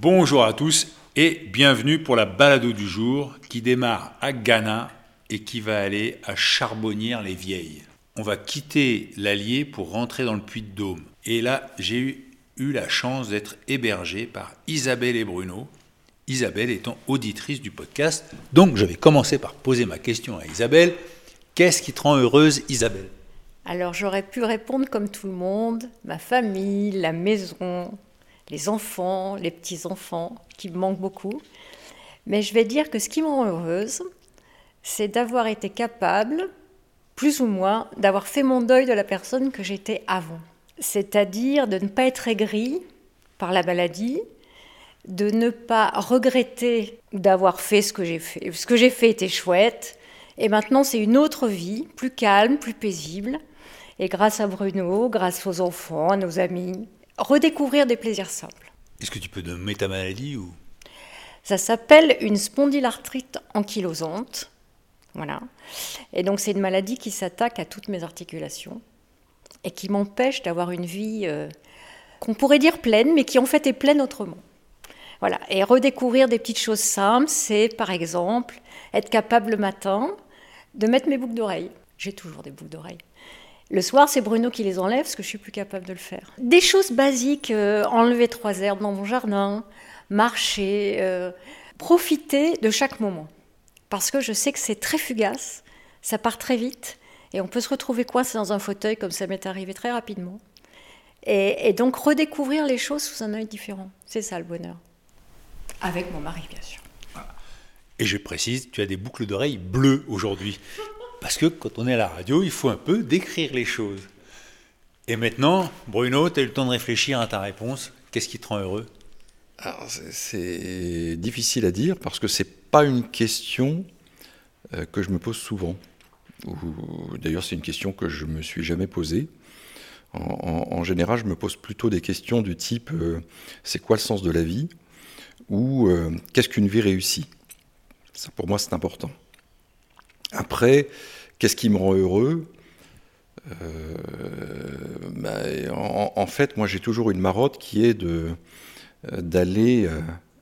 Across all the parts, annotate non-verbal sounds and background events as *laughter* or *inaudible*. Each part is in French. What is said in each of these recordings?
Bonjour à tous et bienvenue pour la balado du jour qui démarre à Ghana et qui va aller à Charbonnières-les-Vieilles. On va quitter l'Allier pour rentrer dans le Puy-de-Dôme. Et là, j'ai eu, eu la chance d'être hébergé par Isabelle et Bruno. Isabelle étant auditrice du podcast. Donc, je vais commencer par poser ma question à Isabelle. Qu'est-ce qui te rend heureuse, Isabelle? Alors j'aurais pu répondre comme tout le monde, ma famille, la maison, les enfants, les petits-enfants, qui me manquent beaucoup. Mais je vais dire que ce qui me rend heureuse, c'est d'avoir été capable, plus ou moins, d'avoir fait mon deuil de la personne que j'étais avant. C'est-à-dire de ne pas être aigri par la maladie, de ne pas regretter d'avoir fait ce que j'ai fait. Ce que j'ai fait était chouette, et maintenant c'est une autre vie, plus calme, plus paisible. Et grâce à Bruno, grâce aux enfants, à nos amis, redécouvrir des plaisirs simples. Est-ce que tu peux nommer ta maladie ou? Ça s'appelle une spondylarthrite ankylosante. Voilà. Et donc c'est une maladie qui s'attaque à toutes mes articulations et qui m'empêche d'avoir une vie euh, qu'on pourrait dire pleine, mais qui en fait est pleine autrement. Voilà. Et redécouvrir des petites choses simples, c'est par exemple être capable le matin de mettre mes boucles d'oreilles. J'ai toujours des boucles d'oreilles. Le soir, c'est Bruno qui les enlève parce que je suis plus capable de le faire. Des choses basiques, euh, enlever trois herbes dans mon jardin, marcher, euh, profiter de chaque moment. Parce que je sais que c'est très fugace, ça part très vite, et on peut se retrouver coincé dans un fauteuil comme ça m'est arrivé très rapidement. Et, et donc redécouvrir les choses sous un œil différent. C'est ça le bonheur. Avec mon mari, bien sûr. Et je précise, tu as des boucles d'oreilles bleues aujourd'hui. Parce que quand on est à la radio, il faut un peu décrire les choses. Et maintenant, Bruno, tu as eu le temps de réfléchir à ta réponse. Qu'est-ce qui te rend heureux? C'est- difficile à dire parce que c'est pas une question euh, que je me pose souvent. Ou- D'ailleurs, c'est une question que je me suis jamais posée. En général, je me pose plutôt des questions du type euh, c'est quoi le sens de la vie? Ou euh, qu'est-ce qu'une vie réussie? Ça, pour moi, c'est important. Après, qu'est-ce qui me rend heureux? Euh, bah, en, fait, moi, j'ai toujours une marotte qui est de euh, d'aller euh,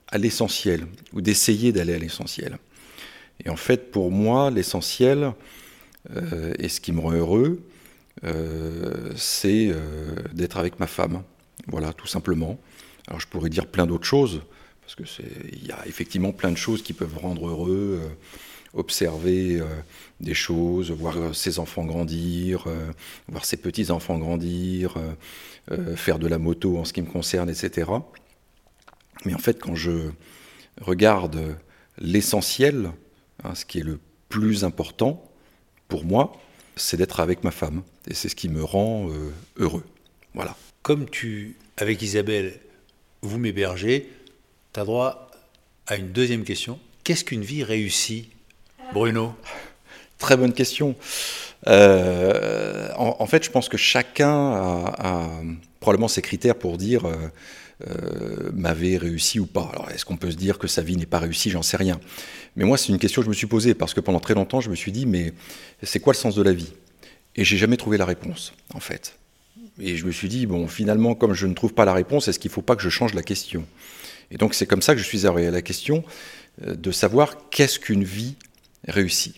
à l'essentiel ou d'essayer d'aller à l'essentiel. Et en fait, pour moi, l'essentiel et ce qui me rend heureux, c'est d'être avec ma femme. Voilà, tout simplement. Alors, je pourrais dire plein d'autres choses parce que c'est, il y a effectivement plein de choses qui peuvent rendre heureux. Observer euh, des choses, voir euh, ses enfants grandir, euh, voir ses petits-enfants grandir, faire de la moto en ce qui me concerne, etc. Mais en fait, quand je regarde l'essentiel, hein, ce qui est le plus important pour moi, c'est d'être avec ma femme. Et c'est ce qui me rend heureux. Voilà. Comme tu, avec Isabelle, vous m'hébergez, tu as droit à une deuxième question. Qu'est-ce qu'une vie réussie, Bruno Très bonne question. Euh, en, fait, je pense que chacun a, probablement ses critères pour dire euh, euh, m'avait réussi ou pas. Alors, est-ce qu'on peut se dire que sa vie n'est pas réussie? J'en sais rien. Mais moi, c'est une question que je me suis posée parce que pendant très longtemps, je me suis dit, mais c'est quoi le sens de la vie? Et j'ai jamais trouvé la réponse, en fait. Et je me suis dit, bon, finalement, comme je ne trouve pas la réponse, est-ce qu'il ne faut pas que je change la question? Et donc, c'est comme ça que je suis arrivé à la question de savoir qu'est-ce qu'une vie réussie.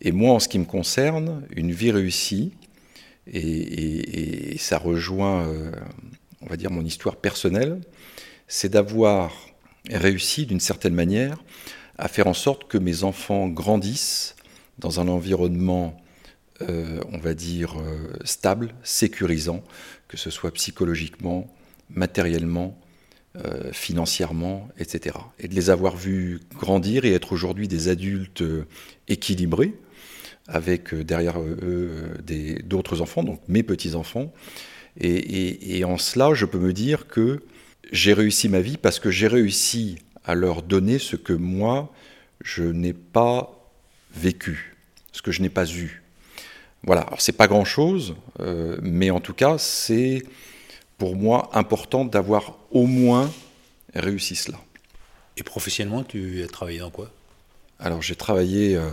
Et moi, en ce qui me concerne, une vie réussie, et, ça rejoint, euh, on va dire, mon histoire personnelle, c'est d'avoir réussi d'une certaine manière à faire en sorte que mes enfants grandissent dans un environnement, euh, on va dire, euh, stable, sécurisant, que ce soit psychologiquement, matériellement, euh, financièrement, etc. Et de les avoir vus grandir et être aujourd'hui des adultes euh, équilibrés, avec euh, derrière eux d'autres enfants, donc mes petits-enfants, Et, en cela, je peux me dire que j'ai réussi ma vie parce que j'ai réussi à leur donner ce que moi, je n'ai pas vécu, ce que je n'ai pas eu. Voilà, alors c'est pas grand-chose, mais en tout cas, c'est pour moi important d'avoir au moins réussi cela. Et professionnellement, tu as travaillé dans quoi? Alors j'ai travaillé euh,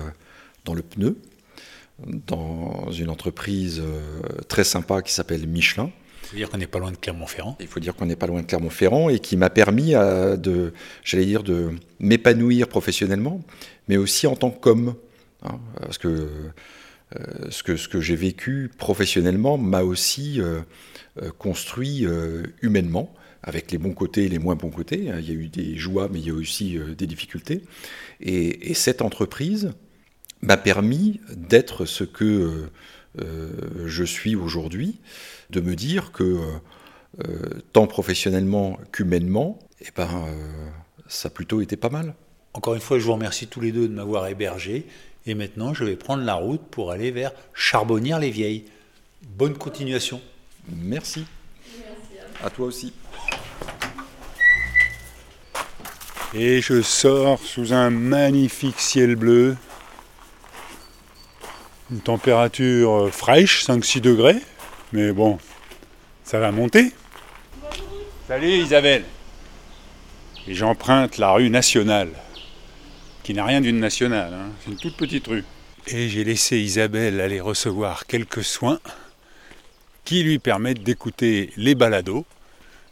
dans le pneu, dans une entreprise euh, très sympa qui s'appelle Michelin. Il faut dire qu'on n'est pas loin de Clermont-Ferrand. Il faut dire qu'on n'est pas loin de Clermont-Ferrand et qui m'a permis euh, de, j'allais dire, de m'épanouir professionnellement, mais aussi en tant qu'homme. Hein, parce que, ce que ce que j'ai vécu professionnellement m'a aussi construit humainement, avec les bons côtés et les moins bons côtés. Il y a eu des joies, mais il y a aussi des difficultés. Et, et cette entreprise, m'a permis d'être ce que euh, euh, je suis aujourd'hui, de me dire que euh, tant professionnellement qu'humainement, eh ben, ça a plutôt été pas mal. Encore une fois, je vous remercie tous les deux de m'avoir hébergé. Et maintenant, je vais prendre la route pour aller vers Charbonnières-les-Vieilles. Bonne continuation. Merci. à toi aussi. Et je sors sous un magnifique ciel bleu une température euh, fraîche, 5-6 degrés, mais bon, ça va monter. Salut Isabelle. Et j'emprunte la rue nationale, qui n'a rien d'une nationale, hein. c'est une toute petite rue. Et j'ai laissé Isabelle aller recevoir quelques soins qui lui permettent d'écouter les balados.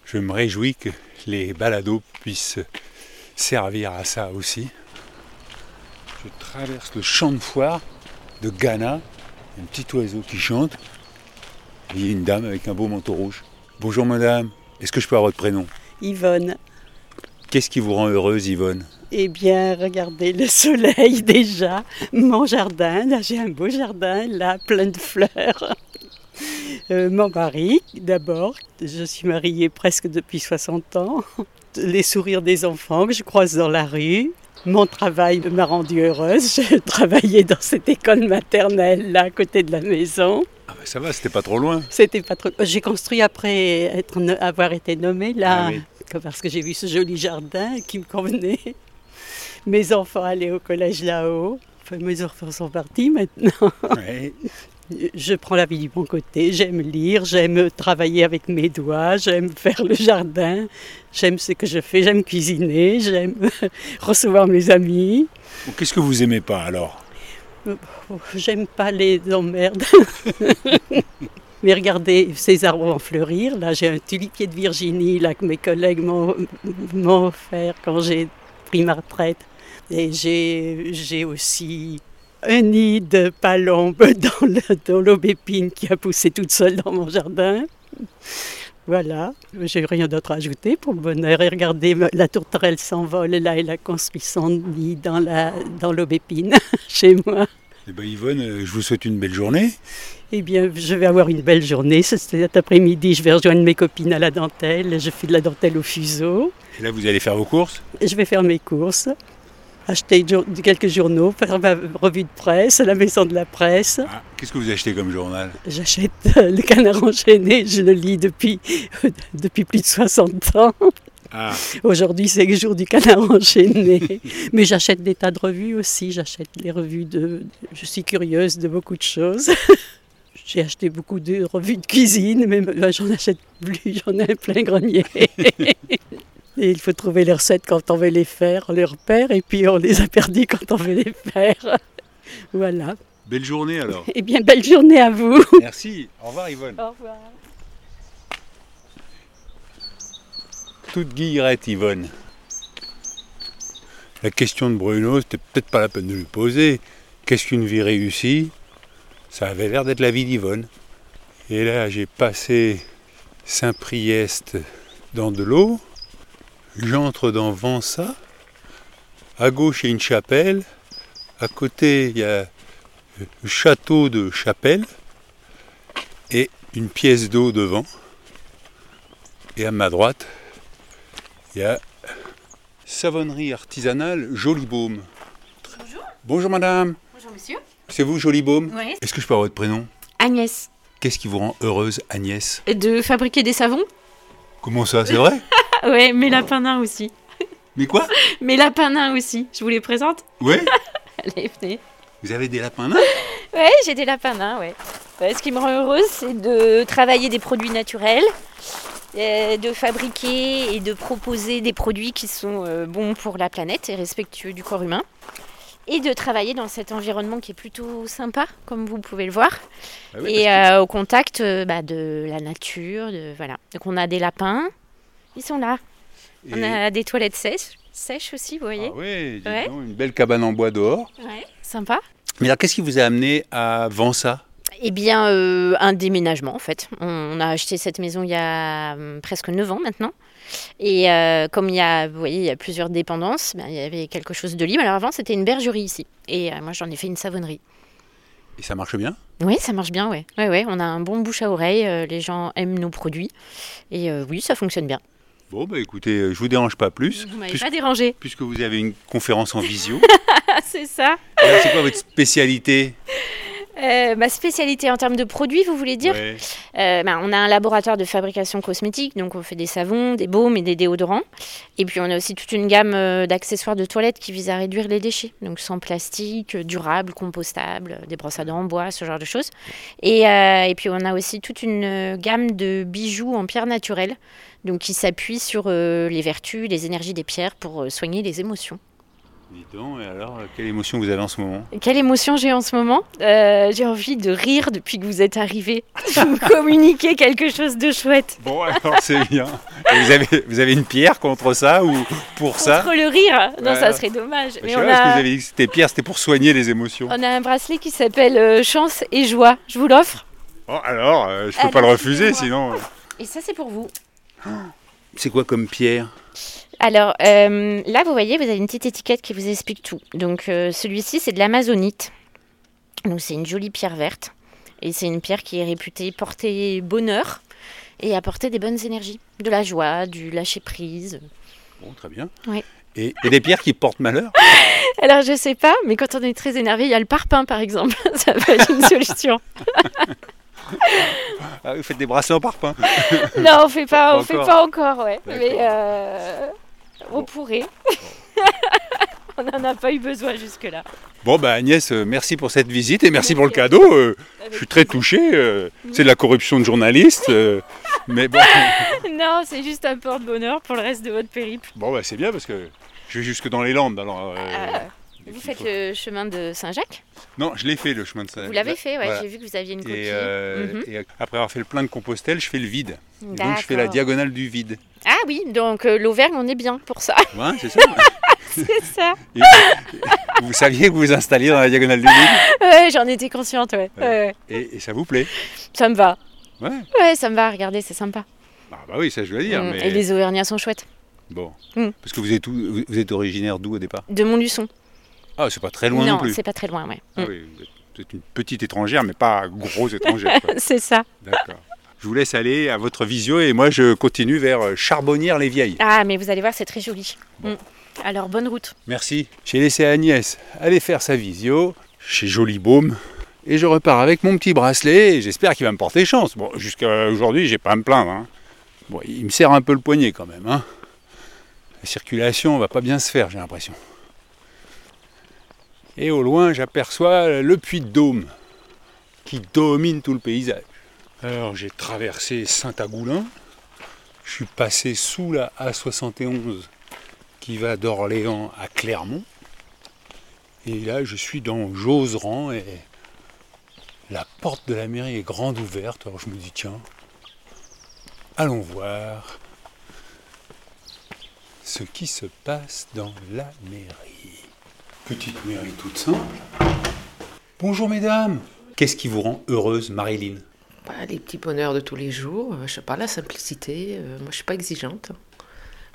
Je me réjouis que les balados puissent servir à ça aussi. Je traverse le champ de foire de Ghana, un petit oiseau qui chante. il y a une dame avec un beau manteau rouge. Bonjour madame, est-ce que je peux avoir votre prénom? Yvonne. Qu'est-ce qui vous rend heureuse Yvonne? Eh bien, regardez le soleil *laughs* déjà, mon jardin, là j'ai un beau jardin, là plein de fleurs. Euh, mon mari, d'abord, je suis mariée presque depuis 60 ans. Les sourires des enfants que je croise dans la rue, mon travail m'a rendue heureuse. Je travaillais dans cette école maternelle là à côté de la maison. Ah ça va, c'était pas trop loin. C'était pas trop. J'ai construit après être, avoir été nommée là, ah parce que j'ai vu ce joli jardin qui me convenait. Mes enfants allaient au collège là-haut. Enfin, mes enfants sont partis maintenant. *laughs* je prends la vie du bon côté. J'aime lire, j'aime travailler avec mes doigts, j'aime faire le jardin, j'aime ce que je fais, j'aime cuisiner, j'aime *laughs* recevoir mes amis. Qu'est-ce que vous aimez pas alors? J'aime pas les emmerdes. *laughs* Mais regardez ces arbres vont fleurir. Là, j'ai un tulipier de Virginie là, que mes collègues m'ont offert quand j'ai pris ma retraite. Et j'ai aussi un nid de palombe *laughs* dans l'aubépine qui a poussé toute seule dans mon jardin. Voilà, j'ai rien d'autre à ajouter pour le bonheur. Et regardez, la tourterelle s'envole là, elle a construit son nid dans l'aubépine dans *laughs* chez moi. Eh bien Yvonne, euh, je vous souhaite une belle journée. Eh bien, je vais avoir une belle journée. Cet après-midi, je vais rejoindre mes copines à la dentelle. Je fais de la dentelle au fuseau. Et là, vous allez faire vos courses Je vais faire mes courses acheter quelques journaux, faire ma revue de presse à la maison de la presse. Ah, Qu'est-ce que vous achetez comme journal J'achète euh, le canard enchaîné, je le lis depuis, *laughs* depuis plus de 60 ans. Ah. Aujourd'hui, c'est le jour du canard enchaîné. *laughs* Mais j'achète des tas de revues aussi. J'achète les revues de. Je suis curieuse de beaucoup de choses. *laughs* J'ai acheté beaucoup de revues de cuisine, mais j'en achète plus. *laughs* J'en ai plein grenier. *laughs* Et il faut trouver les recettes quand on veut les faire, on les repère, et puis on les a perdues quand on veut les faire. *laughs* voilà. Belle journée alors. Eh bien, belle journée à vous. Merci. Au revoir Yvonne. Au revoir. Toute guillerette Yvonne. La question de Bruno, c'était peut-être pas la peine de lui poser. Qu'est-ce qu'une vie réussie? Ça avait l'air d'être la vie d'Yvonne. Et là, j'ai passé Saint-Priest dans de l'eau, J'entre dans Vansa. À gauche, il y a une chapelle. À côté, il y a le château de Chapelle et une pièce d'eau devant. Et à ma droite, il y a savonnerie artisanale Jolibaume. Bonjour. Bonjour madame. Bonjour monsieur. C'est vous Jolibaume Oui. Est-ce que je peux avoir votre prénom Agnès. Qu'est-ce qui vous rend heureuse, Agnès De fabriquer des savons Comment ça, c'est vrai *laughs* ouais, mes lapins nains aussi. Mais quoi *laughs* Mes lapins nains aussi. Je vous les présente Ouais *laughs* Allez, venez. Vous avez des lapins nains Ouais, j'ai des lapins nains, ouais. Ouais, ce qui me rend heureuse, c'est de travailler des produits naturels, euh, de fabriquer et de proposer des produits qui sont euh, bons pour la planète et respectueux du corps humain. Et de travailler dans cet environnement qui est plutôt sympa, comme vous pouvez le voir. Ah oui, et euh, au contact euh, bah, de la nature, de, voilà. Donc on a des lapins, ils sont là. On a des toilettes sèches, sèches aussi, vous voyez. Ah ouais, une belle cabane en bois dehors. Ouais. Sympa. Mais alors, qu'est-ce qui vous a amené à Vansa? Eh bien, euh, un déménagement en fait. On a acheté cette maison il y a hum, presque 9 ans maintenant. Et euh, comme il y a, vous voyez, il y a plusieurs dépendances, ben, il y avait quelque chose de libre. Alors avant, c'était une bergerie ici. Et euh, moi, j'en ai fait une savonnerie. Et ça marche bien? Oui, ça marche bien, ouais. Ouais, ouais, on a un bon bouche à oreille. les gens aiment nos produits. Et oui, ça fonctionne bien. Bon, bah écoutez, je vous dérange pas plus, Vous m'avez pas dérangé. puisque vous avez une conférence en visio. *laughs* C'est ça. Alors, c'est quoi votre spécialité? Euh, ma spécialité en termes de produits, vous voulez dire. Euh, ben, on a un laboratoire de fabrication cosmétique, donc on fait des savons, des baumes et des déodorants. Et puis on a aussi toute une gamme euh, d'accessoires de toilette qui vise à réduire les déchets, donc sans plastique, durable, compostable, des brosses à dents en bois, ce genre de choses. Et, et puis on a aussi toute une gamme de bijoux en pierre naturelle, donc qui s'appuient sur les vertus, les énergies des pierres pour soigner les émotions. Dis donc, et alors, euh, quelle émotion vous avez en ce moment? Quelle émotion j'ai en ce moment? Euh, J'ai envie de rire depuis que vous êtes arrivé. Vous *laughs* communiquez quelque chose de chouette. Bon, alors c'est bien. Et vous, avez, vous avez une pierre contre ça ou pour ça? Contre le rire? Non, Ouais. ça serait dommage. Je Mais sais on pas, parce que vous avez dit que c'était pierre, c'était pour soigner les émotions. on a un bracelet qui s'appelle euh, Chance et Joie. Je vous l'offre. Bon, alors, euh, je peux Allez, pas le refuser, sinon... Et ça, c'est pour vous. C'est quoi comme pierre? Alors euh, là, vous voyez, vous avez une petite étiquette qui vous explique tout. Donc euh, celui-ci, c'est de l'amazonite. Donc c'est une jolie pierre verte. Et c'est une pierre qui est réputée porter bonheur et apporter des bonnes énergies. De la joie, du lâcher-prise. Bon, très bien. Ouais. Et, et des pierres qui portent malheur *laughs* Alors je sais pas, mais quand on est très énervé, il y a le parpaing par exemple. *laughs* ça peut être une *laughs* solution. ah, Vous faites des bracelets en parpaing Non, on fait pas, Pas on fait encore. pas encore, ouais. Mais euh, on Bon. pourrait. *laughs* on n'en a pas eu besoin jusque-là. Bon, bah Agnès, euh, merci pour cette visite et merci pour le cadeau. euh, je suis très touché. euh, c'est de la corruption de journaliste. euh, mais bon, *laughs* Non, c'est juste un porte-bonheur pour le reste de votre périple. bon bah, c'est bien parce que je vais jusque dans les Landes. Alors, Euh, et vous faites faut- le chemin de Saint-Jacques? Non, je l'ai fait le chemin de Saint. Vous l'avez fait, ouais. Voilà. J'ai vu que vous aviez une copie. Et, Mhm. et après avoir fait le plein de Compostelle, je fais le vide. Donc je fais la diagonale du vide. Ah oui, donc euh, l'Auvergne, on est bien pour ça. Ouais, c'est ça. *laughs* c'est ça. Et vous saviez que vous vous installiez dans la diagonale du vide Ouais, j'en étais consciente, ouais. Et, et ça vous plaît Ça me va. Ouais. Ouais, ça me va, regardez, c'est sympa. Ah, bah oui, ça je dois dire. Mm, mais... Et les Auvergnats sont chouettes. Bon. Mm. Parce que vous êtes, où- vous- vous êtes originaire d'où au départ De Montluçon. Ah, c'est pas très loin non, non, plus. c'est pas très loin, ouais. Ah Mm. oui, vous êtes- une petite étrangère, mais pas grosse étrangère. *laughs* c'est ça. D'accord. Je vous laisse aller à votre visio et moi je continue vers euh, Charbonnières-les-Vieilles. Ah, mais vous allez voir, c'est très joli. Mm. Alors, bonne route. Merci. J'ai laissé Agnès aller faire sa visio chez Joli Baume et je repars avec mon petit bracelet et j'espère qu'il va me porter chance. Bon, jusqu'à aujourd'hui, j'ai pas à me plaindre. hein. Bon, il me serre un peu le poignet quand même. hein. La circulation va pas bien se faire, j'ai l'impression. Et au loin, j'aperçois le puits de Dôme qui domine tout le paysage. Alors, j'ai traversé Saint-Agoulin. Je suis passé sous la A71 qui va d'Orléans à Clermont. Et là, je suis dans Joseran et la porte de la mairie est grande ouverte. Alors je me dis, tiens, allons voir ce qui se passe dans la mairie. Petite mairie toute simple. Bonjour mesdames. Qu'est-ce qui vous rend heureuse, Marilyn? Bah, les petits bonheurs de tous les jours, euh, je sais pas, la simplicité, euh, moi je suis pas exigeante.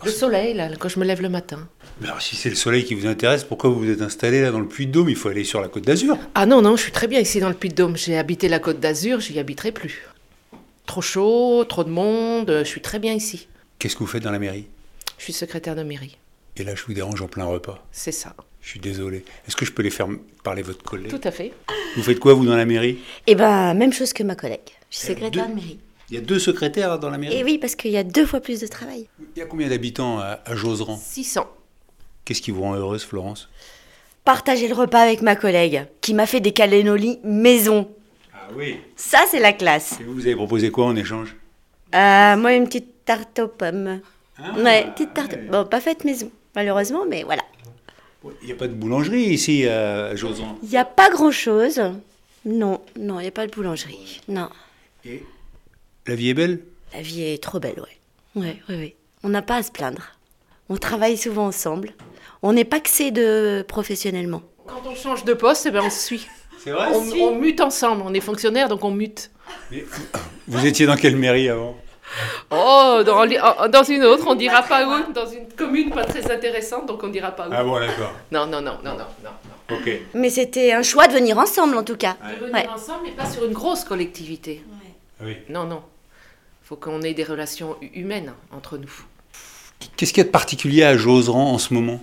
Le soleil, là, quand je me lève le matin. Mais alors, si c'est le soleil qui vous intéresse, pourquoi vous vous êtes installé là dans le Puy-de-Dôme? Il faut aller sur la côte d'Azur. Ah non, non, je suis très bien ici dans le Puy-de-Dôme. J'ai habité la Côte d'Azur, j'y habiterai plus. Trop chaud, trop de monde, euh, je suis très bien ici. Qu'est-ce que vous faites dans la mairie? Je suis secrétaire de mairie, Et là, je vous dérange en plein repas. c'est ça. Je suis désolé. Est-ce que je peux les faire parler votre collègue? Tout à fait. Vous faites quoi, vous, dans la mairie? Eh ben, même chose que ma collègue. Je suis secrétaire deux- de mairie. Il y a deux secrétaires dans la mairie Et oui, parce qu'il y a deux fois plus de travail. Il y a combien d'habitants à, à Joseran 600. Qu'est-ce qui vous rend heureuse, Florence? Partager le repas avec ma collègue, qui m'a fait des calénolis maison. Ah oui. Ça, c'est la classe. Et vous, vous avez proposé quoi en échange? Euh, moi, une petite tarte aux pommes. Ah, ouais, petite tarte. ouais. Bon, pas faite maison, malheureusement, mais voilà. Il n'y a pas de boulangerie ici à Joseran? Il n'y a pas grand-chose. Non, non, il n'y a pas de boulangerie. Non. Et la vie est belle La vie est trop belle, ouais. Ouais, ouais, ouais. On n'a pas à se plaindre. On travaille souvent ensemble. On n'est pas que de professionnellement. Quand on change de poste, eh ben, on se suit. C'est vrai On, on mute ensemble. On est fonctionnaires, donc on mute. Vous étiez dans quelle mairie avant? Oh, dans, oh, dans une autre, on dira pas où. Dans une commune pas très intéressante, donc on dira pas où. Ah bon, d'accord. Non, non, non, non, non, non. non. Ok. Mais c'était un choix de venir ensemble, en tout cas. De venir Ouais. ensemble, mais pas sur une grosse collectivité. Oui. Non, non. faut qu'on ait des relations hu- humaines entre nous. Qu'est-ce qu'il y a de particulier à Joseran en ce moment?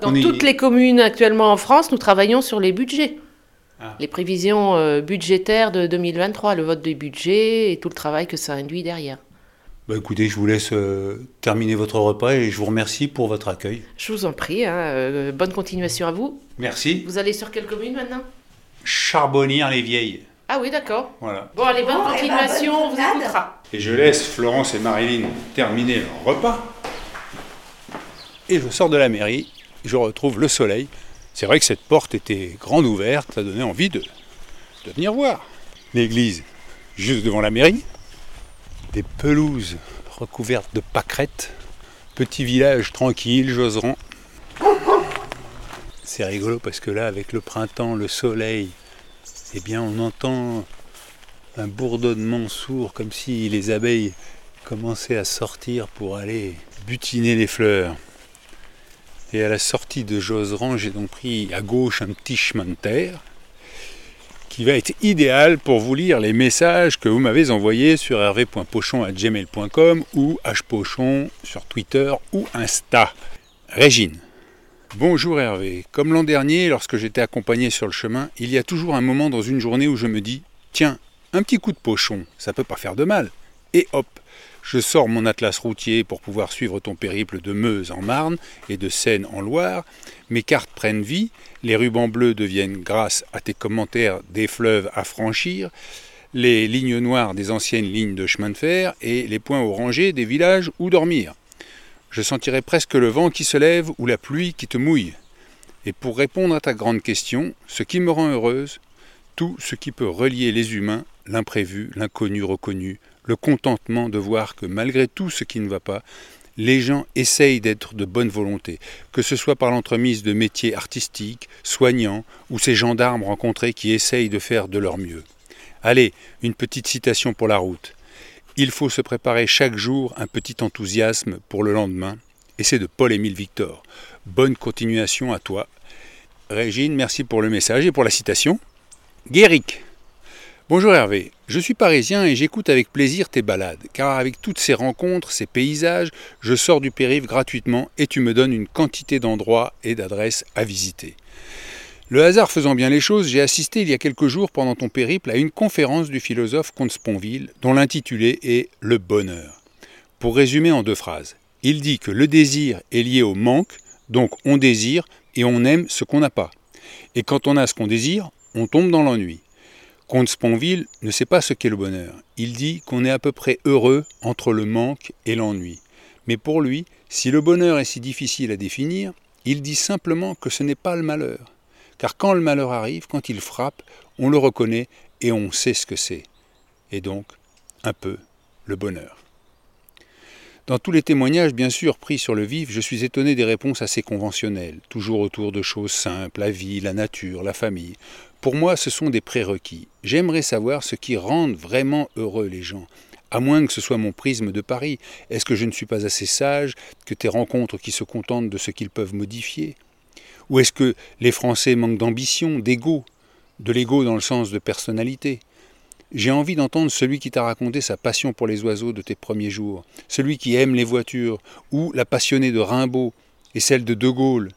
Dans est- toutes les communes actuellement en France, nous travaillons sur les budgets. Ah. Les prévisions euh, budgétaires de 2023, le vote des budgets et tout le travail que ça induit derrière. Bah écoutez, je vous laisse euh, terminer votre repas et je vous remercie pour votre accueil. Je vous en prie, hein, euh, bonne continuation à vous. Merci. Vous allez sur quelle commune maintenant? Charbonnières les vieilles. Ah oui, d'accord. Voilà. Bon, allez, bonne Bon, eh ben, continuation, bonne on vous écoutera. Et je laisse Florence et Marilyn terminer leur repas. Et je sors de la mairie, je retrouve le soleil. C'est vrai que cette porte était grande ouverte, ça donnait envie de, de venir voir. L'église, juste devant la mairie, des pelouses recouvertes de pâquerettes, petit village tranquille, Joseran. C'est rigolo parce que là, avec le printemps, le soleil, eh bien, on entend un bourdonnement sourd, comme si les abeilles commençaient à sortir pour aller butiner les fleurs. Et à la sortie de Joseran, j'ai donc pris à gauche un petit chemin de terre qui va être idéal pour vous lire les messages que vous m'avez envoyés sur hervé.pochon.gmail.com ou hpochon sur Twitter ou Insta. Régine. Bonjour Hervé. Comme l'an dernier, lorsque j'étais accompagné sur le chemin, il y a toujours un moment dans une journée où je me dis Tiens, un petit coup de pochon, ça peut pas faire de mal. Et hop, je sors mon atlas routier pour pouvoir suivre ton périple de Meuse en Marne et de Seine en Loire. Mes cartes prennent vie, les rubans bleus deviennent, grâce à tes commentaires, des fleuves à franchir, les lignes noires des anciennes lignes de chemin de fer et les points orangés des villages où dormir. Je sentirai presque le vent qui se lève ou la pluie qui te mouille. Et pour répondre à ta grande question, ce qui me rend heureuse, tout ce qui peut relier les humains, l'imprévu, l'inconnu reconnu, le contentement de voir que malgré tout ce qui ne va pas, les gens essayent d'être de bonne volonté, que ce soit par l'entremise de métiers artistiques, soignants, ou ces gendarmes rencontrés qui essayent de faire de leur mieux. Allez, une petite citation pour la route. Il faut se préparer chaque jour un petit enthousiasme pour le lendemain, et c'est de Paul-Émile Victor. Bonne continuation à toi. Régine, merci pour le message et pour la citation. Guéric. Bonjour Hervé, je suis parisien et j'écoute avec plaisir tes balades, car avec toutes ces rencontres, ces paysages, je sors du périph' gratuitement et tu me donnes une quantité d'endroits et d'adresses à visiter. Le hasard faisant bien les choses, j'ai assisté il y a quelques jours pendant ton périple à une conférence du philosophe Comte Sponville dont l'intitulé est Le bonheur. Pour résumer en deux phrases, il dit que le désir est lié au manque, donc on désire et on aime ce qu'on n'a pas. Et quand on a ce qu'on désire, on tombe dans l'ennui. Comte Sponville ne sait pas ce qu'est le bonheur. Il dit qu'on est à peu près heureux entre le manque et l'ennui. Mais pour lui, si le bonheur est si difficile à définir, il dit simplement que ce n'est pas le malheur. Car quand le malheur arrive, quand il frappe, on le reconnaît et on sait ce que c'est. Et donc, un peu, le bonheur. Dans tous les témoignages, bien sûr, pris sur le vif, je suis étonné des réponses assez conventionnelles, toujours autour de choses simples, la vie, la nature, la famille. Pour moi, ce sont des prérequis. J'aimerais savoir ce qui rend vraiment heureux les gens. À moins que ce soit mon prisme de Paris. Est-ce que je ne suis pas assez sage que tes rencontres qui se contentent de ce qu'ils peuvent modifier? Ou est-ce que les Français manquent d'ambition, d'ego De l'ego dans le sens de personnalité? J'ai envie d'entendre celui qui t'a raconté sa passion pour les oiseaux de tes premiers jours, celui qui aime les voitures, ou la passionnée de Rimbaud et celle de De Gaulle.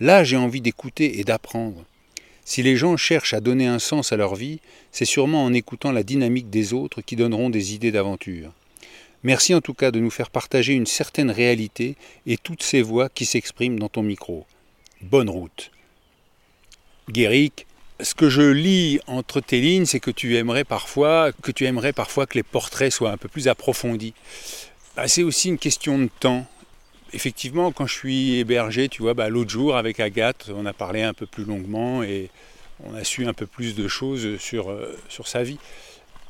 Là, j'ai envie d'écouter et d'apprendre. Si les gens cherchent à donner un sens à leur vie, c'est sûrement en écoutant la dynamique des autres qui donneront des idées d'aventure. Merci en tout cas de nous faire partager une certaine réalité et toutes ces voix qui s'expriment dans ton micro. Bonne route. Guéric, ce que je lis entre tes lignes, c'est que tu aimerais parfois que tu aimerais parfois que les portraits soient un peu plus approfondis. Bah, c'est aussi une question de temps. Effectivement, quand je suis hébergé, tu vois, bah, l'autre jour avec Agathe, on a parlé un peu plus longuement et on a su un peu plus de choses sur, euh, sur sa vie.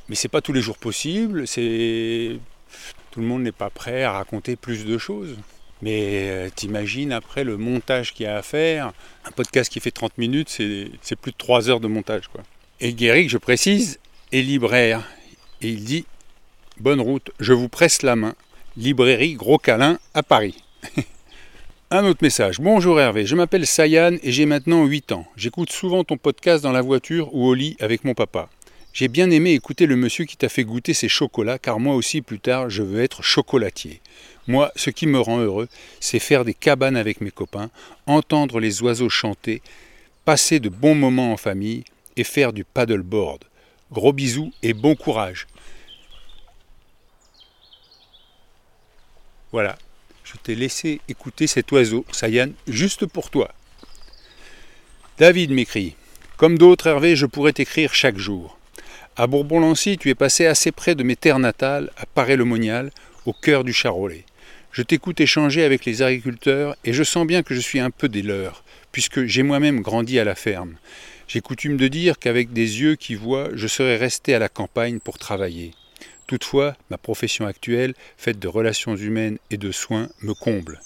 Mais c'est pas tous les jours possible. Tout le monde n'est pas prêt à raconter plus de choses. Mais euh, t'imagines après le montage qu'il y a à faire, un podcast qui fait 30 minutes, c'est plus de 3 heures de montage. Quoi. Et Guéric, je précise, est libraire. Et il dit Bonne route, je vous presse la main. Librairie Gros Câlin à Paris. *laughs* Un autre message. Bonjour Hervé, je m'appelle Sayan et j'ai maintenant 8 ans. J'écoute souvent ton podcast dans la voiture ou au lit avec mon papa. J'ai bien aimé écouter le monsieur qui t'a fait goûter ses chocolats, car moi aussi plus tard je veux être chocolatier. Moi, ce qui me rend heureux, c'est faire des cabanes avec mes copains, entendre les oiseaux chanter, passer de bons moments en famille et faire du paddleboard. Gros bisous et bon courage. Voilà, je t'ai laissé écouter cet oiseau, Sayan, juste pour toi. David m'écrit Comme d'autres, Hervé, je pourrais t'écrire chaque jour. À Bourbon-Lancy, tu es passé assez près de mes terres natales, à Paray-le-Monial, au cœur du Charolais. Je t'écoute échanger avec les agriculteurs et je sens bien que je suis un peu des leurs, puisque j'ai moi-même grandi à la ferme. J'ai coutume de dire qu'avec des yeux qui voient, je serais resté à la campagne pour travailler. Toutefois, ma profession actuelle, faite de relations humaines et de soins, me comble.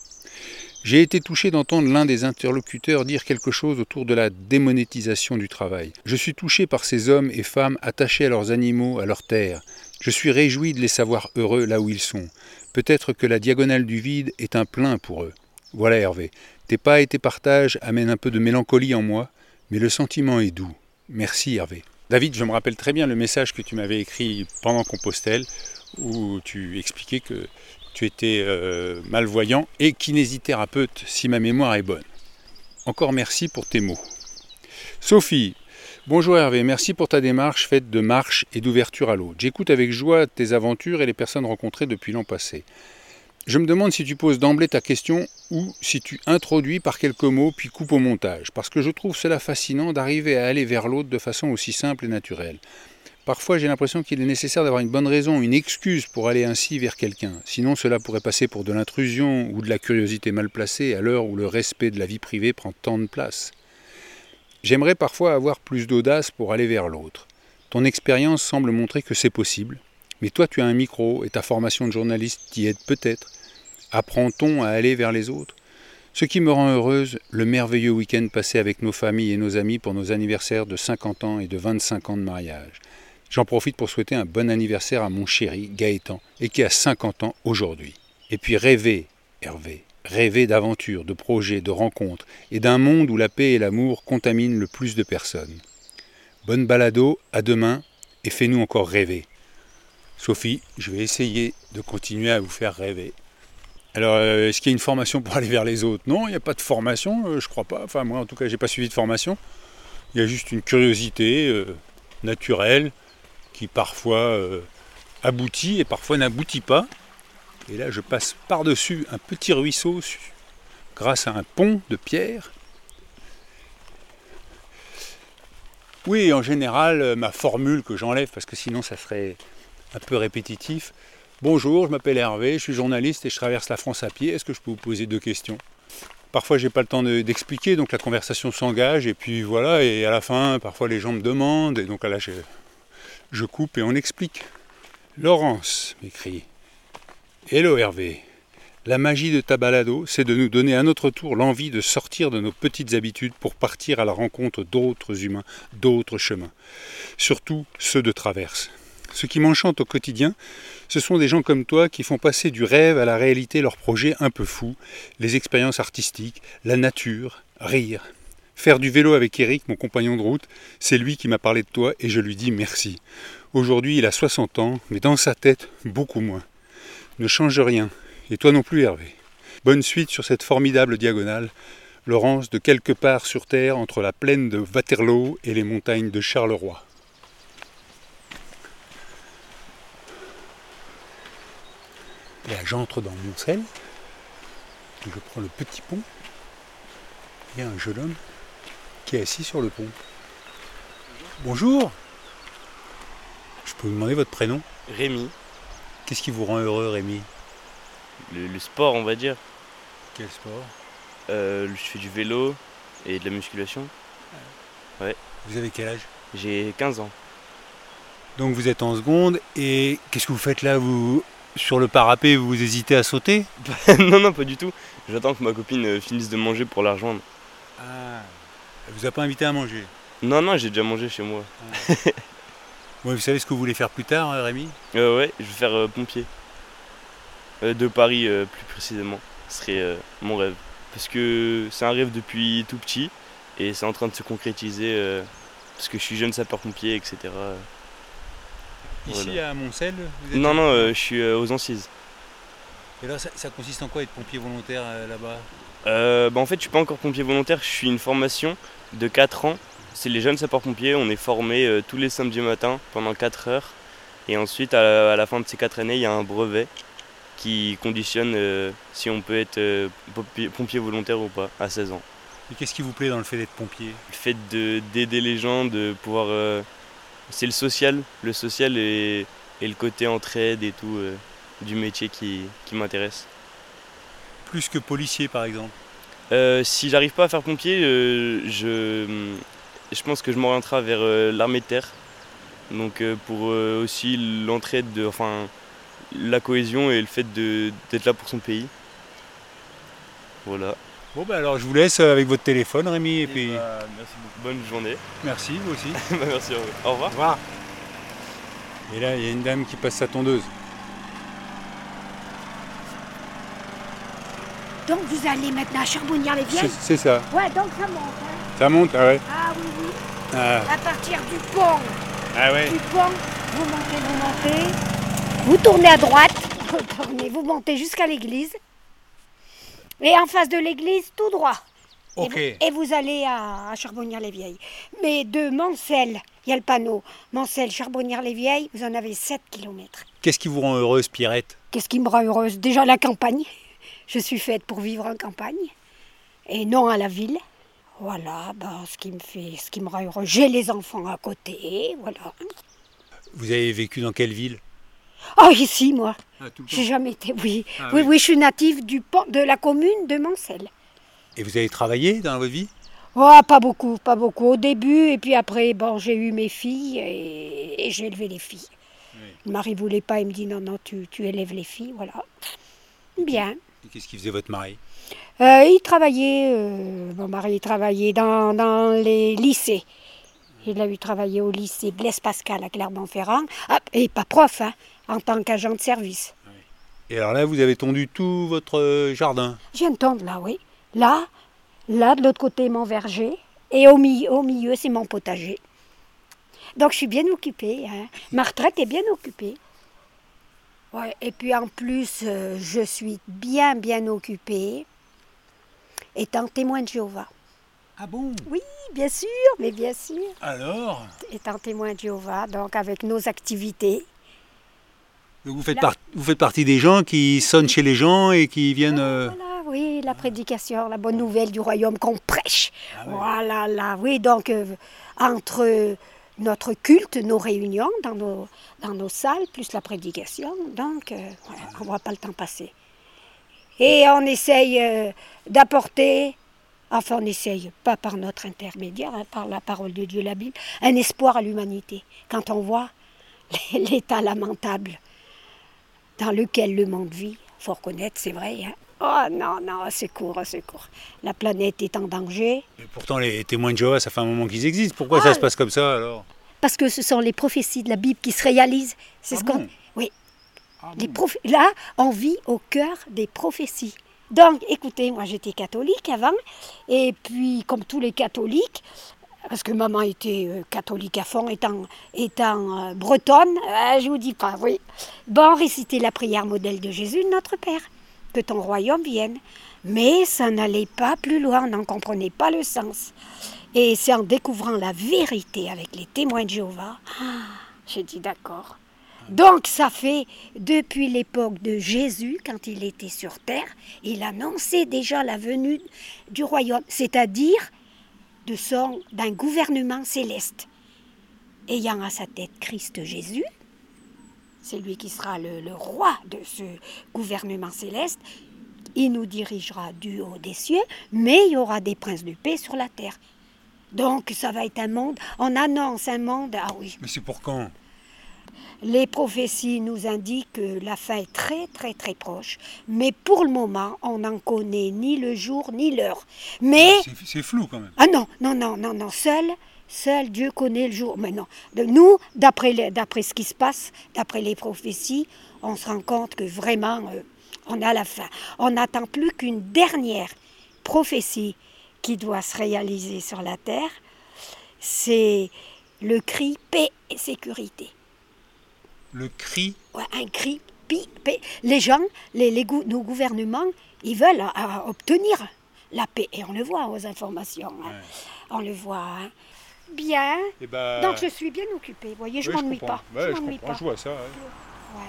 J'ai été touché d'entendre l'un des interlocuteurs dire quelque chose autour de la démonétisation du travail. Je suis touché par ces hommes et femmes attachés à leurs animaux, à leurs terres. Je suis réjoui de les savoir heureux là où ils sont. Peut-être que la diagonale du vide est un plein pour eux. Voilà Hervé. Tes pas et tes partages amènent un peu de mélancolie en moi, mais le sentiment est doux. Merci Hervé. David, je me rappelle très bien le message que tu m'avais écrit pendant Compostelle, où tu expliquais que tu étais euh, malvoyant et kinésithérapeute, si ma mémoire est bonne. Encore merci pour tes mots. Sophie, bonjour Hervé, merci pour ta démarche faite de marche et d'ouverture à l'autre. J'écoute avec joie tes aventures et les personnes rencontrées depuis l'an passé. Je me demande si tu poses d'emblée ta question ou si tu introduis par quelques mots puis coupes au montage, parce que je trouve cela fascinant d'arriver à aller vers l'autre de façon aussi simple et naturelle. Parfois, j'ai l'impression qu'il est nécessaire d'avoir une bonne raison, une excuse pour aller ainsi vers quelqu'un. Sinon, cela pourrait passer pour de l'intrusion ou de la curiosité mal placée à l'heure où le respect de la vie privée prend tant de place. J'aimerais parfois avoir plus d'audace pour aller vers l'autre. Ton expérience semble montrer que c'est possible, mais toi tu as un micro et ta formation de journaliste t'y aide peut-être. Apprend-on à aller vers les autres? Ce qui me rend heureuse, le merveilleux week-end passé avec nos familles et nos amis pour nos anniversaires de 50 ans et de 25 ans de mariage. J'en profite pour souhaiter un bon anniversaire à mon chéri Gaëtan, et qui a 50 ans aujourd'hui. Et puis rêver, Hervé, rêver d'aventures, de projets, de rencontres, et d'un monde où la paix et l'amour contaminent le plus de personnes. Bonne balado, à demain, et fais-nous encore rêver. Sophie, je vais essayer de continuer à vous faire rêver. Alors, euh, est-ce qu'il y a une formation pour *laughs* aller vers les autres? Non, il n'y a pas de formation, euh, je crois pas. Enfin, moi, en tout cas, j'ai pas suivi de formation. Il y a juste une curiosité euh, naturelle qui parfois aboutit et parfois n'aboutit pas. Et là, je passe par-dessus un petit ruisseau grâce à un pont de pierre. Oui, en général, euh, ma formule que j'enlève, parce que sinon ça serait un peu répétitif. Bonjour, je m'appelle Hervé, je suis journaliste et je traverse la France à pied. Est-ce que je peux vous poser deux questions? Parfois, j'ai pas le temps d'expliquer, donc la conversation s'engage, et puis voilà, et à la fin, parfois les gens me demandent, et donc là, je, je coupe et on explique. Laurence m'écrit Hello Hervé. La magie de ta balado, c'est de nous donner à notre tour l'envie de sortir de nos petites habitudes pour partir à la rencontre d'autres humains, d'autres chemins, surtout ceux de traverse. Ce qui m'enchante au quotidien, ce sont des gens comme toi qui font passer du rêve à la réalité leurs projets un peu fous, les expériences artistiques, la nature, rire. Faire du vélo avec Eric, mon compagnon de route, c'est lui qui m'a parlé de toi et je lui dis merci. Aujourd'hui, il a 60 ans, mais dans sa tête, beaucoup moins. Ne change rien, et toi non plus, Hervé. Bonne suite sur cette formidable diagonale. Laurence, de quelque part sur Terre entre la plaine de Waterloo et les montagnes de Charleroi. Et là, j'entre dans Moncel. Je prends le petit pont. Il y a un jeune homme qui est assis sur le pont. Bonjour. Je peux vous demander votre prénom? Rémi, Qu'est-ce qui vous rend heureux, Rémi? Le, le sport on va dire. Quel sport? Euh, je fais du vélo et de la musculation. Vous avez quel âge? J'ai 15 ans. Donc vous êtes en seconde et qu'est-ce que vous faites là? Vous sur le parapet vous hésitez à sauter? *laughs* Non, non, pas du tout. J'attends que ma copine euh, finisse de manger pour la rejoindre. Ah. Elle vous a pas invité à manger? Non, non, j'ai déjà mangé chez moi. *laughs* Vous savez ce que vous voulez faire plus tard, hein, Rémi? Euh, ouais, je vais faire euh, pompier. Euh, de Paris, euh, plus précisément. Ce serait mon rêve. Parce que c'est un rêve depuis tout petit et c'est en train de se concrétiser parce que je suis jeune sapeur-pompier, etc. Ici Voilà. à Moncel vous êtes- Non, non, je suis aux Ancises. Et là, ça, ça consiste en quoi être pompier volontaire là-bas? Euh, bah en fait, je suis pas encore pompier volontaire, je suis une formation de 4 ans. C'est les jeunes sapeurs-pompiers, on est formés euh, tous les samedis matins pendant 4 heures. Et ensuite, à la, fin de ces 4 années, il y a un brevet qui conditionne euh, si on peut être euh, pompier, volontaire ou pas à 16 ans. Et qu'est-ce qui vous plaît dans le fait d'être pompier? Le fait de- d'aider les gens, de pouvoir... euh, c'est le social, le social et, et le côté entraide et tout euh, du métier qui, qui m'intéresse. Plus que policier par exemple? Euh, si j'arrive pas à faire pompier, je, je pense que je m'orienterai vers euh, l'armée de terre. Donc euh, pour euh, aussi l'entraide, de, enfin la cohésion et le fait de- d'être là pour son pays. Voilà. Bon bah alors je vous laisse avec votre téléphone Rémi et puis bah, merci beaucoup. Bonne journée. merci vous aussi. *laughs* Bah, merci à vous. Au revoir. Au revoir. Et là il y a une dame qui passe sa tondeuse. Donc vous allez maintenant à C'est Charbonnières-les-Vieilles c'est ça. Ouais, donc ça monte. hein. Ça monte ah ouais. Ah oui, oui. Ah, À partir du pont, ah ouais. du pont, vous montez, vous montez. Vous tournez à droite, vous tournez, vous montez jusqu'à l'église. Et en face de l'église, tout droit. Et Ok. vous- Et, vous allez à, à Charbonnières-les-Vieilles. Mais de Mancel, il y a le panneau. Mancel, Charbonnières-les-Vieilles, vous en avez 7 kilomètres. Qu'est-ce qui vous rend heureuse Pierrette? Qu'est-ce qui me rend heureuse? Déjà la campagne. Je suis faite pour vivre en campagne et non à la ville. Voilà, ben, ce qui me fait, ce qui me rend heureuse. J'ai les enfants à côté, voilà. Vous avez vécu dans quelle ville? Ah ici moi, Ah, j'ai jamais été. Oui, Ah oui, oui. oui, je suis native du de la commune de Mancel. Et vous avez travaillé dans votre vie? Oh, pas beaucoup, pas beaucoup. Au début et puis après, bon, j'ai eu mes filles et, et j'ai élevé les filles. Le mari voulait pas, il me dit non, non, tu, tu élèves les filles, voilà. Bien. Et qu'est-ce qui faisait votre mari? Euh, il travaillait, euh, mon mari travaillait dans, dans les lycées. Il a eu travaillé au lycée Blaise Pascal à Clermont-Ferrand. Ah, et pas prof, hein, en tant qu'agent de service. Et alors là vous avez tondu tout votre euh, jardin. Je viens de tondre là, oui. Là, là, de l'autre côté, mon verger. Et au, mi- au milieu, c'est mon potager. Donc je suis bien occupée. hein. Ma retraite est bien occupée. Ouais, et puis en plus, euh, je suis bien, bien occupée, étant témoin de Jéhovah. Ah bon? Oui, bien sûr, mais bien sûr. Alors? Étant témoin de Jéhovah, donc avec nos activités. Donc vous faites, Là. par- vous faites partie des gens qui sonnent chez les gens et qui viennent... euh, Voilà, oui, la prédication, la bonne nouvelle du royaume qu'on prêche. Ah ouais. Voilà, là, oui, donc euh, entre notre culte, nos réunions dans nos, dans nos salles, plus la prédication, donc euh, voilà, on ne voit pas le temps passer. Et on essaye euh, d'apporter, enfin on essaye, pas par notre intermédiaire, hein, par la parole de Dieu, la Bible, un espoir à l'humanité. Quand on voit *laughs* l'état lamentable dans lequel le monde vit, faut reconnaître, c'est vrai. hein. Oh non, non, secours, secours. La planète est en danger et pourtant les témoins de Jéhovah, ça fait un moment qu'ils existent. Pourquoi Ah, ça se passe comme ça alors? Parce que ce sont les prophéties de la Bible qui se réalisent. C'est Ah ce qu'on. bon? Ah bon Là, on vit au cœur des prophéties. Donc, écoutez, moi j'étais catholique avant, et puis comme tous les catholiques, parce que maman était euh, catholique à fond, étant, étant euh, bretonne, euh, je vous dis pas, oui. Bon, réciter la prière modèle de Jésus, notre Père. que ton royaume vienne. Mais ça n'allait pas plus loin, on n'en comprenait pas le sens. Et c'est en découvrant la vérité avec les témoins de Jéhovah, ah, j'ai dit d'accord. Donc ça fait depuis l'époque de Jésus, quand il était sur terre, il annonçait déjà la venue du royaume, c'est-à-dire d'un gouvernement céleste, ayant à sa tête Christ Jésus. C'est lui qui sera le, le roi de ce gouvernement céleste. Il nous dirigera du haut des cieux, mais il y aura des princes de paix sur la terre. Donc ça va être un monde, on annonce un monde, ah oui. Mais c'est pour quand? Les prophéties nous indiquent que la fin est très très très proche, mais pour le moment, on n'en connaît ni le jour ni l'heure. Mais C'est- C'est flou quand même. ah non, non, non, non, non, seul, seul Dieu connaît le jour. Mais non, de nous, d'après ce qui se passe, d'après les prophéties, on se rend compte que vraiment, euh, on a la fin. On n'attend plus qu'une dernière prophétie qui doit se réaliser sur la terre. C'est le cri paix et sécurité. Le cri, Ouais, un cri pi-. Les gens, les, nos gouvernements, ils veulent euh, obtenir la paix. Et on le voit aux informations. hein. On le voit. hein. Bien. eh ben, Donc je suis bien occupée. Vous voyez, je oui, m'ennuie pas. Ouais, je m'ennuie pas. je vois ça. ouais. Ouais.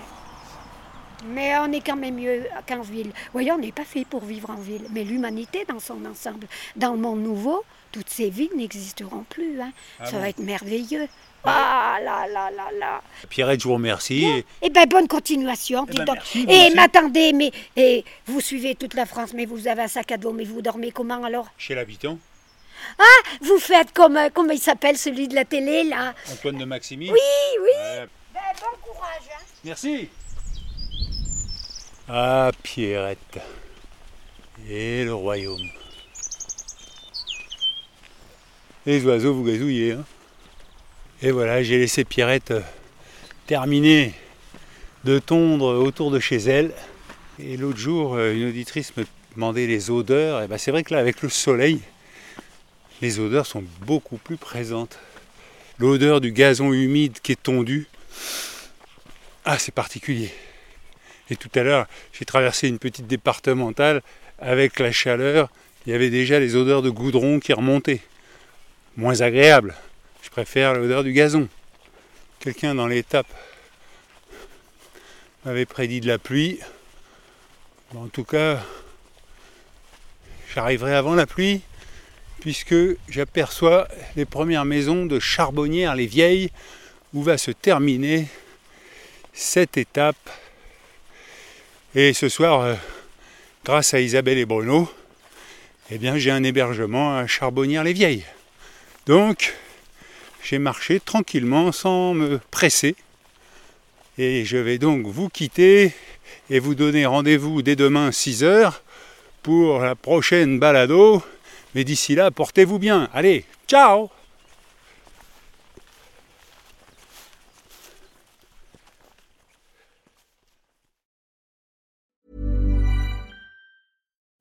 Mais on est quand même mieux qu'en ville. Vous voyez, on n'est pas fait pour vivre en ville. Mais l'humanité dans son ensemble, dans le monde nouveau, toutes ces villes n'existeront plus. hein. Ah Ça bon va être merveilleux. Ah là là là là. Pierrette, je vous remercie. Et- Eh bien, bonne continuation. Eh dis ben, donc. merci, vous et aussi. m'attendez, mais et vous suivez toute la France, mais vous avez un sac à dos, mais vous dormez comment alors? Chez l'habitant, Vous faites comme, euh, comment il s'appelle celui de la télé là? Antoine de Maximi. Oui, oui. Ouais. Ben, bon courage. hein. Merci. Ah, Pierrette. Et le royaume. Les oiseaux vous gazouillez. Hein Et voilà, j'ai laissé Pierrette euh, terminer de tondre autour de chez elle. Et l'autre jour, euh, une auditrice me demandait les odeurs. Et ben, c'est vrai que là, avec le soleil, les odeurs sont beaucoup plus présentes. L'odeur du gazon humide qui est tondu, ah, c'est particulier. Et tout à l'heure, j'ai traversé une petite départementale avec la chaleur. Il y avait déjà les odeurs de goudron qui remontaient. Moins agréable. Je préfère l'odeur du gazon. Quelqu'un dans l'étape m'avait prédit de la pluie. En tout cas, j'arriverai avant la pluie puisque j'aperçois les premières maisons de charbonnières, les vieilles, où va se terminer cette étape. Et ce soir, euh, grâce à Isabelle et Bruno, eh bien, j'ai un hébergement à Charbonnières-les-Vieilles. Donc, j'ai marché tranquillement sans me presser. Et je vais donc vous quitter et vous donner rendez-vous dès demain 6 heures pour la prochaine balado. Mais d'ici là, portez-vous bien. Allez, ciao